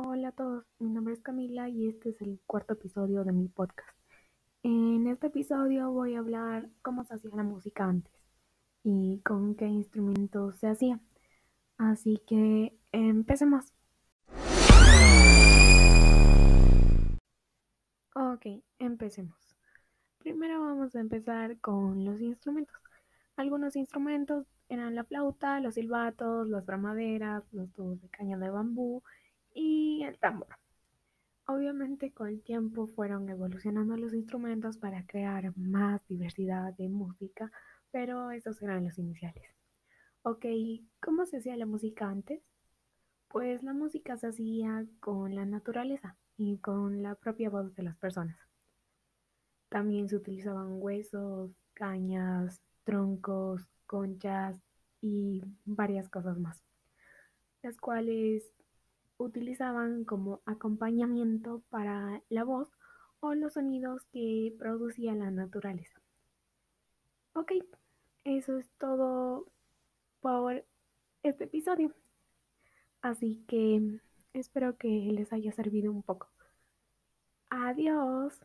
Hola a todos, mi nombre es Camila y este es el cuarto episodio de mi podcast. En este episodio voy a hablar cómo se hacía la música antes y con qué instrumentos se hacía. Así que empecemos. Ok, empecemos. Primero vamos a empezar con los instrumentos. Algunos instrumentos eran la flauta, los silbatos, las bramaderas, los tubos de caña de bambú el tambor. Obviamente con el tiempo fueron evolucionando los instrumentos para crear más diversidad de música, pero esos eran los iniciales. Ok, ¿cómo se hacía la música antes? Pues la música se hacía con la naturaleza y con la propia voz de las personas. También se utilizaban huesos, cañas, troncos, conchas y varias cosas más, las cuales utilizaban como acompañamiento para la voz o los sonidos que producía la naturaleza. Ok, eso es todo por este episodio. Así que espero que les haya servido un poco. Adiós.